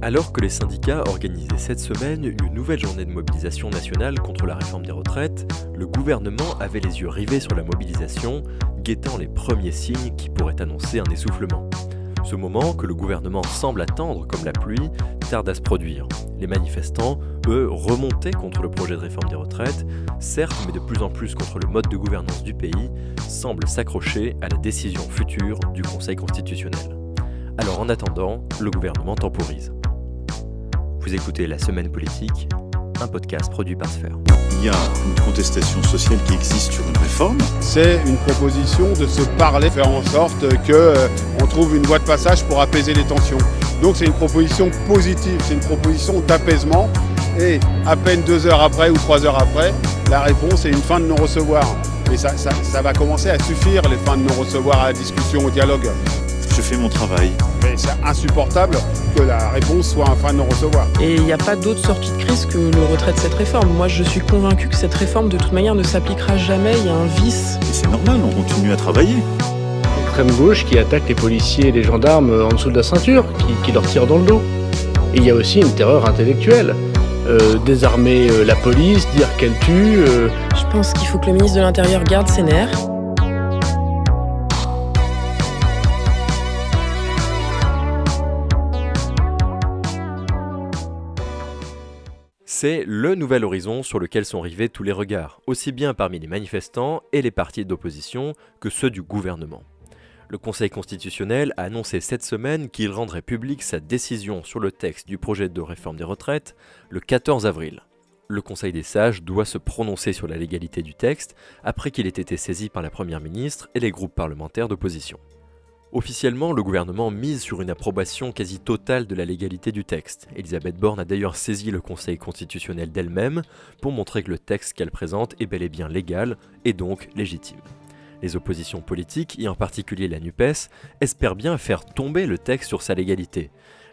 Alors que les syndicats organisaient cette semaine une nouvelle journée de mobilisation nationale contre la réforme des retraites, le gouvernement avait les yeux rivés sur la mobilisation, guettant les premiers signes qui pourraient annoncer un essoufflement. Ce moment que le gouvernement semble attendre comme la pluie tarde à se produire. Les manifestants, eux, remontés contre le projet de réforme des retraites, certes, mais de plus en plus contre le mode de gouvernance du pays, semblent s'accrocher à la décision future du Conseil constitutionnel. Alors en attendant, le gouvernement temporise. Vous écoutez La Semaine Politique, un podcast produit par Sphère. Il y a une contestation sociale qui existe sur une réforme. C'est une proposition de se parler, faire en sorte que euh, on trouve une voie de passage pour apaiser les tensions. Donc c'est une proposition positive, c'est une proposition d'apaisement. Et à peine deux heures après ou trois heures après, la réponse est une fin de non-recevoir. Et ça, ça, ça va commencer à suffire, les fins de non-recevoir à la discussion, au dialogue. Je fais mon travail. Mais c'est insupportable que la réponse soit un fin de non-recevoir. Et il n'y a pas d'autre sortie de crise que le retrait de cette réforme. Moi, je suis convaincu que cette réforme, de toute manière, ne s'appliquera jamais. Il y a un vice. Et c'est normal, on continue à travailler. L'extrême gauche qui attaque les policiers et les gendarmes en dessous de la ceinture, qui, qui leur tire dans le dos. Et il y a aussi une terreur intellectuelle. Euh, désarmer euh, la police, dire qu'elle tue. euh, Je pense qu'il faut que le ministre de l'Intérieur garde ses nerfs. C'est le nouvel horizon sur lequel sont rivés tous les regards, aussi bien parmi les manifestants et les partis d'opposition que ceux du gouvernement. Le Conseil constitutionnel a annoncé cette semaine qu'il rendrait public sa décision sur le texte du projet de réforme des retraites le 14 avril. Le Conseil des sages doit se prononcer sur la légalité du texte après qu'il ait été saisi par la Première ministre et les groupes parlementaires d'opposition. Officiellement, le gouvernement mise sur une approbation quasi totale de la légalité du texte. Elisabeth Borne a d'ailleurs saisi le Conseil constitutionnel d'elle-même pour montrer que le texte qu'elle présente est bel et bien légal et donc légitime. Les oppositions politiques, et en particulier la NUPES, espèrent bien faire tomber le texte sur sa légalité.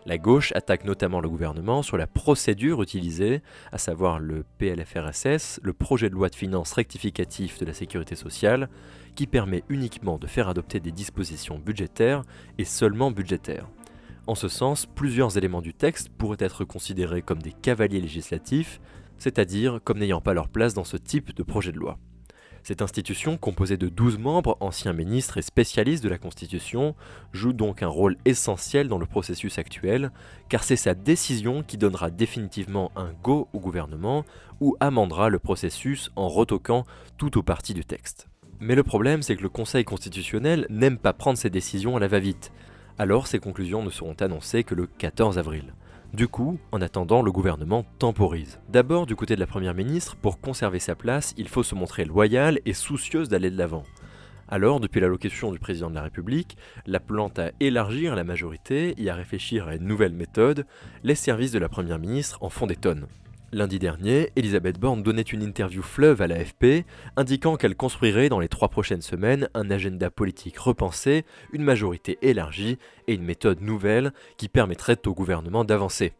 La gauche attaque notamment le gouvernement sur la procédure utilisée, à savoir le PLFRSS, le projet de loi de finances rectificatif de la sécurité sociale, qui permet uniquement de faire adopter des dispositions budgétaires et seulement budgétaires. En ce sens, plusieurs éléments du texte pourraient être considérés comme des cavaliers législatifs, c'est-à-dire comme n'ayant pas leur place dans ce type de projet de loi. Cette institution, composée de 12 membres, anciens ministres et spécialistes de la Constitution, joue donc un rôle essentiel dans le processus actuel, car c'est sa décision qui donnera définitivement un go au gouvernement ou amendera le processus en retoquant tout ou partie du texte. Mais le problème, c'est que le Conseil constitutionnel n'aime pas prendre ses décisions à la va-vite. Alors ses conclusions ne seront annoncées que le 14 avril. Du coup, en attendant, le gouvernement temporise. D'abord, du côté de la Première ministre, pour conserver sa place, il faut se montrer loyal et soucieuse d'aller de l'avant. Alors, depuis l'allocution du président de la République, l'appelant à élargir la majorité et à réfléchir à une nouvelle méthode, les services de la Première ministre en font des tonnes. Lundi dernier, Elisabeth Borne donnait une interview fleuve à l'AFP, indiquant qu'elle construirait dans les trois prochaines semaines un agenda politique repensé, une majorité élargie et une méthode nouvelle qui permettrait au gouvernement d'avancer.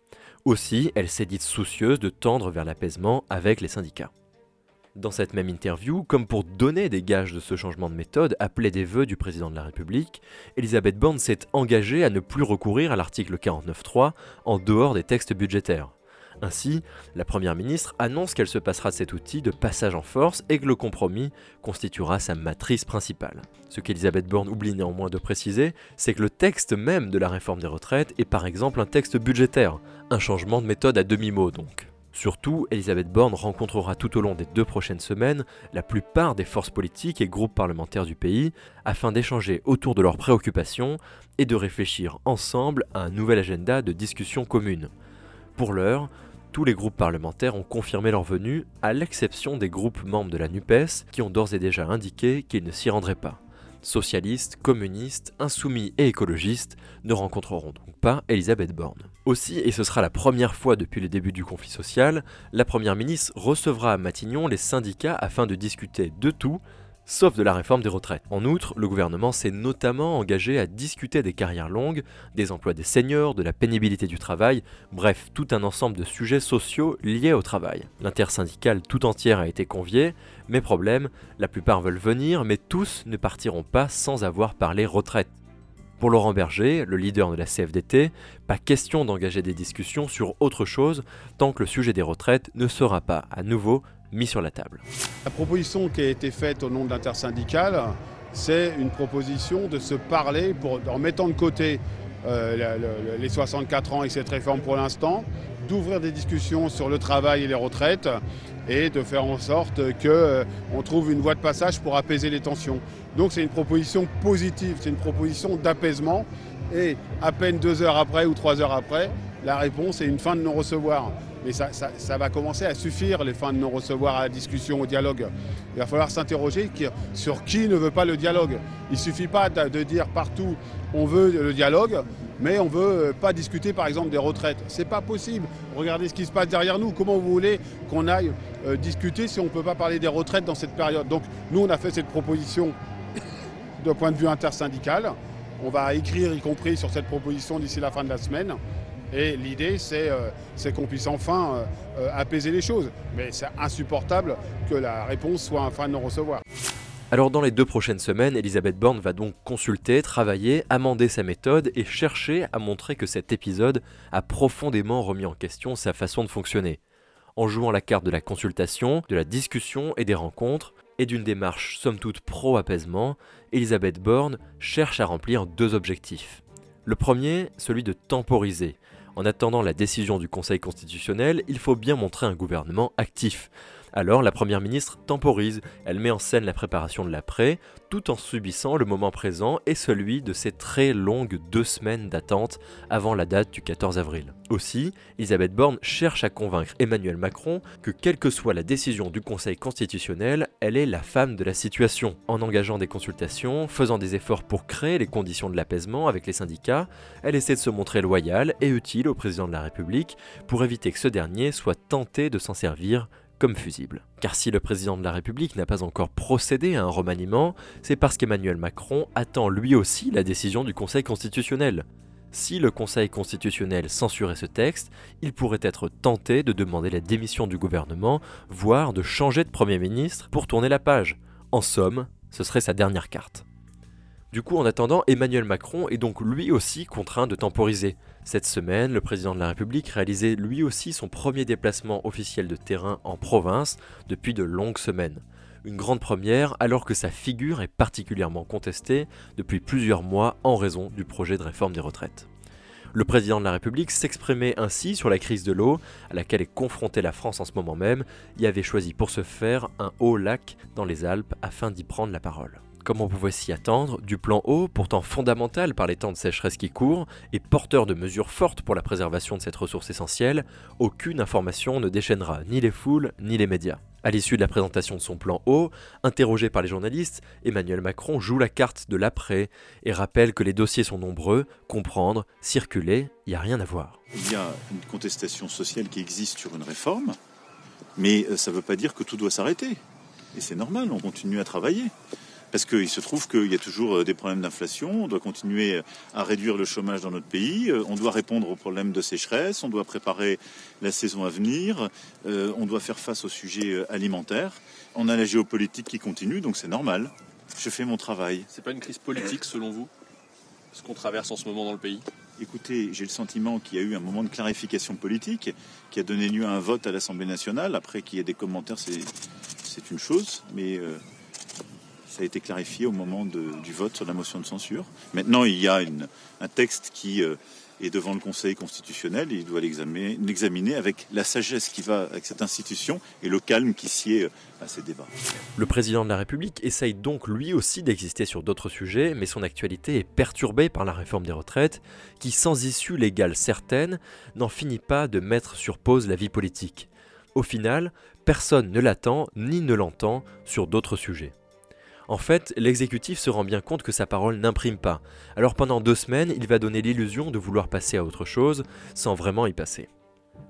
Aussi, elle s'est dite soucieuse de tendre vers l'apaisement avec les syndicats. Dans cette même interview, comme pour donner des gages de ce changement de méthode appelé des vœux du président de la République, Elisabeth Borne s'est engagée à ne plus recourir à l'article 49.3 en dehors des textes budgétaires. Ainsi, la Première ministre annonce qu'elle se passera de cet outil de passage en force et que le compromis constituera sa matrice principale. Ce qu'Elisabeth Borne oublie néanmoins de préciser, c'est que le texte même de la réforme des retraites est par exemple un texte budgétaire, un changement de méthode à demi-mot donc. Surtout, Elisabeth Borne rencontrera tout au long des deux prochaines semaines la plupart des forces politiques et groupes parlementaires du pays afin d'échanger autour de leurs préoccupations et de réfléchir ensemble à un nouvel agenda de discussion commune. Pour l'heure, tous les groupes parlementaires ont confirmé leur venue, à l'exception des groupes membres de la NUPES qui ont d'ores et déjà indiqué qu'ils ne s'y rendraient pas. Socialistes, communistes, insoumis et écologistes ne rencontreront donc pas Elisabeth Borne. Aussi, et ce sera la première fois depuis le début du conflit social, la Première ministre recevra à Matignon les syndicats afin de discuter de tout, sauf de la réforme des retraites. En outre, le gouvernement s'est notamment engagé à discuter des carrières longues, des emplois des seniors, de la pénibilité du travail, bref, tout un ensemble de sujets sociaux liés au travail. L'intersyndicale tout entière a été conviée, mais problème, la plupart veulent venir, mais tous ne partiront pas sans avoir parlé retraite. Pour Laurent Berger, le leader de la CFDT, pas question d'engager des discussions sur autre chose tant que le sujet des retraites ne sera pas à nouveau mis sur la table. La proposition qui a été faite au nom de l'intersyndicale, c'est une proposition de se parler en mettant de côté euh, les 64 ans et cette réforme pour l'instant, d'ouvrir des discussions sur le travail et les retraites et de faire en sorte qu'on euh, trouve une voie de passage pour apaiser les tensions. Donc c'est une proposition positive, c'est une proposition d'apaisement et à peine deux heures après ou trois heures après, la réponse est une fin de non-recevoir. Mais ça, va commencer à suffire, les fins de non-recevoir à la discussion, au dialogue. Il va falloir s'interroger sur qui ne veut pas le dialogue. Il ne suffit pas de dire partout on veut le dialogue, mais on ne veut euh, pas discuter par exemple des retraites. Ce n'est pas possible. Regardez ce qui se passe derrière nous. Comment vous voulez qu'on aille euh, discuter si on ne peut pas parler des retraites dans cette période? Donc nous, on a fait cette proposition de point de vue intersyndical. On va écrire y compris sur cette proposition d'ici la fin de la semaine. Et l'idée, c'est euh, qu'on puisse enfin apaiser les choses. Mais c'est insupportable que la réponse soit un fin de non-recevoir. Alors dans les deux prochaines semaines, Elisabeth Borne va donc consulter, travailler, amender sa méthode et chercher à montrer que cet épisode a profondément remis en question sa façon de fonctionner. En jouant la carte de la consultation, de la discussion et des rencontres, et d'une démarche somme toute pro-apaisement, Elisabeth Borne cherche à remplir deux objectifs. Le premier, celui de temporiser. En attendant la décision du Conseil constitutionnel, il faut bien montrer un gouvernement actif, alors la Première ministre temporise, elle met en scène la préparation de l'après, tout en subissant le moment présent et celui de ces très longues deux semaines d'attente avant la date du 14 avril. Aussi, Elisabeth Borne cherche à convaincre Emmanuel Macron que quelle que soit la décision du Conseil constitutionnel, elle est la femme de la situation. En engageant des consultations, faisant des efforts pour créer les conditions de l'apaisement avec les syndicats, elle essaie de se montrer loyale et utile au président de la République pour éviter que ce dernier soit tenté de s'en servir comme fusible. Car si le président de la République n'a pas encore procédé à un remaniement, c'est parce qu'Emmanuel Macron attend lui aussi la décision du Conseil constitutionnel. Si le Conseil constitutionnel censurait ce texte, il pourrait être tenté de demander la démission du gouvernement, voire de changer de Premier ministre pour tourner la page. En somme, ce serait sa dernière carte. Du coup, en attendant, Emmanuel Macron est donc lui aussi contraint de temporiser. Cette semaine, le président de la République réalisait lui aussi son premier déplacement officiel de terrain en province depuis de longues semaines. Une grande première alors que sa figure est particulièrement contestée depuis plusieurs mois en raison du projet de réforme des retraites. Le président de la République s'exprimait ainsi sur la crise de l'eau à laquelle est confrontée la France en ce moment même et avait choisi pour ce faire un haut lac dans les Alpes afin d'y prendre la parole comme on pouvait s'y attendre, du plan eau, pourtant fondamental par les temps de sécheresse qui courent, et porteur de mesures fortes pour la préservation de cette ressource essentielle, aucune information ne déchaînera ni les foules ni les médias. À l'issue de la présentation de son plan eau, interrogé par les journalistes, Emmanuel Macron joue la carte de l'après et rappelle que les dossiers sont nombreux, comprendre, circuler, il n'y a rien à voir. Il y a une contestation sociale qui existe sur une réforme, mais euh, ça ne veut pas dire que tout doit s'arrêter. Et c'est normal, on continue à travailler parce qu'il se trouve qu'il y a toujours euh, des problèmes d'inflation, on doit continuer à réduire le chômage dans notre pays, euh, on doit répondre aux problèmes de sécheresse, on doit préparer la saison à venir, euh, on doit faire face aux sujets alimentaires. On a la géopolitique qui continue, donc c'est normal. Je fais mon travail. C'est pas une crise politique selon vous Ce qu'on traverse en ce moment dans le pays? Écoutez, j'ai le sentiment qu'il y a eu un moment de clarification politique qui a donné lieu à un vote à l'Assemblée nationale. Après qu'il y ait des commentaires, c'est une chose, mais ça a été clarifié au moment du vote sur la motion de censure. Maintenant, il y a un texte qui euh, est devant le Conseil constitutionnel il doit l'examiner avec la sagesse qui va avec cette institution et le calme qui sied euh, à ces débats. Le président de la République essaye donc lui aussi d'exister sur d'autres sujets, mais son actualité est perturbée par la réforme des retraites, qui, sans issue légale certaine, n'en finit pas de mettre sur pause la vie politique. Au final, personne ne l'attend ni ne l'entend sur d'autres sujets. En fait, l'exécutif se rend bien compte que sa parole n'imprime pas. Alors pendant deux semaines, il va donner l'illusion de vouloir passer à autre chose, sans vraiment y passer.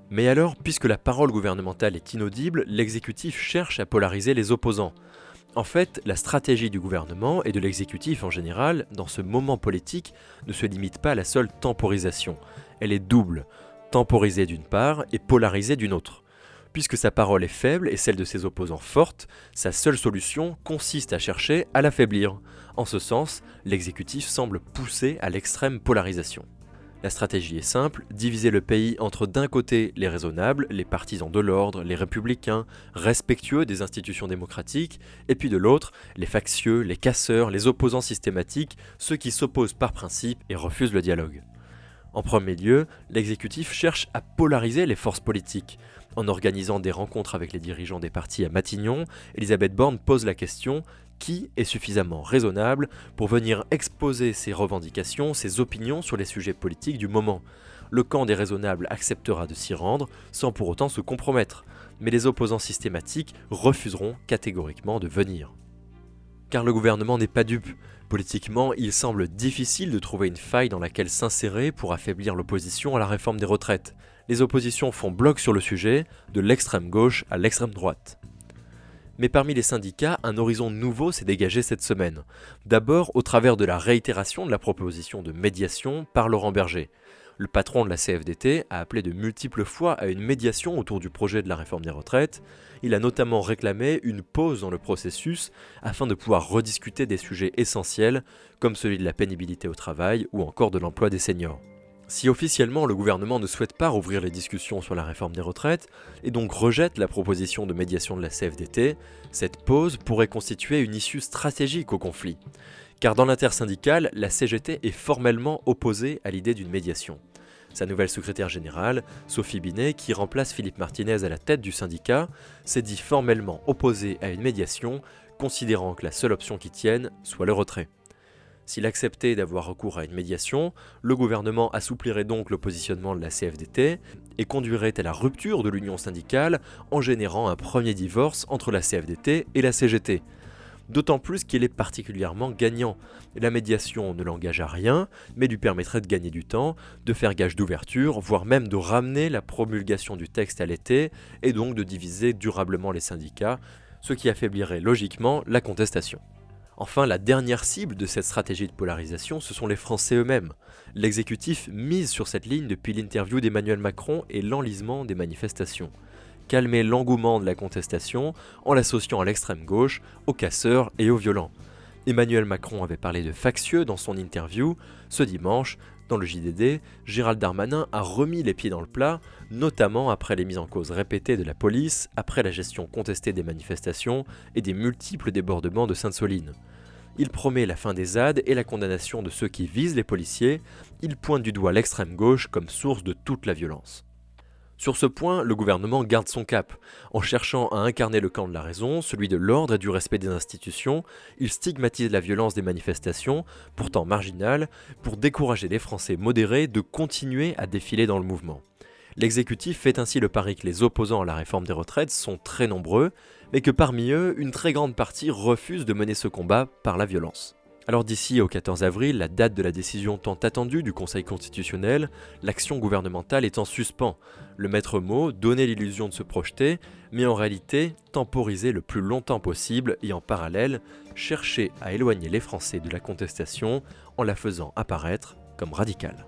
Mais alors, puisque la parole gouvernementale est inaudible, l'exécutif cherche à polariser les opposants. En fait, la stratégie du gouvernement et de l'exécutif en général, dans ce moment politique, ne se limite pas à la seule temporisation. Elle est double, temporisée d'une part et polarisée d'une autre. Puisque sa parole est faible et celle de ses opposants forte, sa seule solution consiste à chercher à l'affaiblir. En ce sens, l'exécutif semble pousser à l'extrême polarisation. La stratégie est simple, diviser le pays entre d'un côté les raisonnables, les partisans de l'ordre, les républicains, respectueux des institutions démocratiques, et puis de l'autre, les factieux, les casseurs, les opposants systématiques, ceux qui s'opposent par principe et refusent le dialogue. En premier lieu, l'exécutif cherche à polariser les forces politiques. En organisant des rencontres avec les dirigeants des partis à Matignon, Elisabeth Borne pose la question qui est suffisamment raisonnable pour venir exposer ses revendications, ses opinions sur les sujets politiques du moment? Le camp des raisonnables acceptera de s'y rendre sans pour autant se compromettre, mais les opposants systématiques refuseront catégoriquement de venir. Car le gouvernement n'est pas dupe. Politiquement, il semble difficile de trouver une faille dans laquelle s'insérer pour affaiblir l'opposition à la réforme des retraites. Les oppositions font bloc sur le sujet, de l'extrême gauche à l'extrême droite. Mais parmi les syndicats, un horizon nouveau s'est dégagé cette semaine. D'abord au travers de la réitération de la proposition de médiation par Laurent Berger. Le patron de la CFDT a appelé de multiples fois à une médiation autour du projet de la réforme des retraites. Il a notamment réclamé une pause dans le processus afin de pouvoir rediscuter des sujets essentiels comme celui de la pénibilité au travail ou encore de l'emploi des seniors. Si officiellement le gouvernement ne souhaite pas rouvrir les discussions sur la réforme des retraites et donc rejette la proposition de médiation de la CFDT, cette pause pourrait constituer une issue stratégique au conflit. Car dans l'intersyndicale, la CGT est formellement opposée à l'idée d'une médiation. Sa nouvelle secrétaire générale, Sophie Binet, qui remplace Philippe Martinez à la tête du syndicat, s'est dit formellement opposée à une médiation, considérant que la seule option qui tienne soit le retrait. S'il acceptait d'avoir recours à une médiation, le gouvernement assouplirait donc le positionnement de la CFDT et conduirait à la rupture de l'union syndicale en générant un premier divorce entre la CFDT et la CGT. D'autant plus qu'il est particulièrement gagnant. La médiation ne l'engage à rien, mais lui permettrait de gagner du temps, de faire gage d'ouverture, voire même de ramener la promulgation du texte à l'été, et donc de diviser durablement les syndicats, ce qui affaiblirait logiquement la contestation. Enfin, la dernière cible de cette stratégie de polarisation, ce sont les Français eux-mêmes. L'exécutif mise sur cette ligne depuis l'interview d'Emmanuel Macron et l'enlisement des manifestations. Calmer l'engouement de la contestation en l'associant à l'extrême gauche, aux casseurs et aux violents. Emmanuel Macron avait parlé de factieux dans son interview. Ce dimanche, dans le JDD, Gérald Darmanin a remis les pieds dans le plat, notamment après les mises en cause répétées de la police, après la gestion contestée des manifestations et des multiples débordements de Sainte-Soline. Il promet la fin des ZAD et la condamnation de ceux qui visent les policiers, il pointe du doigt l'extrême gauche comme source de toute la violence. Sur ce point, le gouvernement garde son cap. En cherchant à incarner le camp de la raison, celui de l'ordre et du respect des institutions, il stigmatise la violence des manifestations, pourtant marginales, pour décourager les Français modérés de continuer à défiler dans le mouvement. L'exécutif fait ainsi le pari que les opposants à la réforme des retraites sont très nombreux, mais que parmi eux, une très grande partie refuse de mener ce combat par la violence. Alors d'ici au 14 avril, la date de la décision tant attendue du Conseil constitutionnel, l'action gouvernementale est en suspens. Le maître mot, donner l'illusion de se projeter, mais en réalité, temporiser le plus longtemps possible et en parallèle, chercher à éloigner les Français de la contestation en la faisant apparaître comme radicale.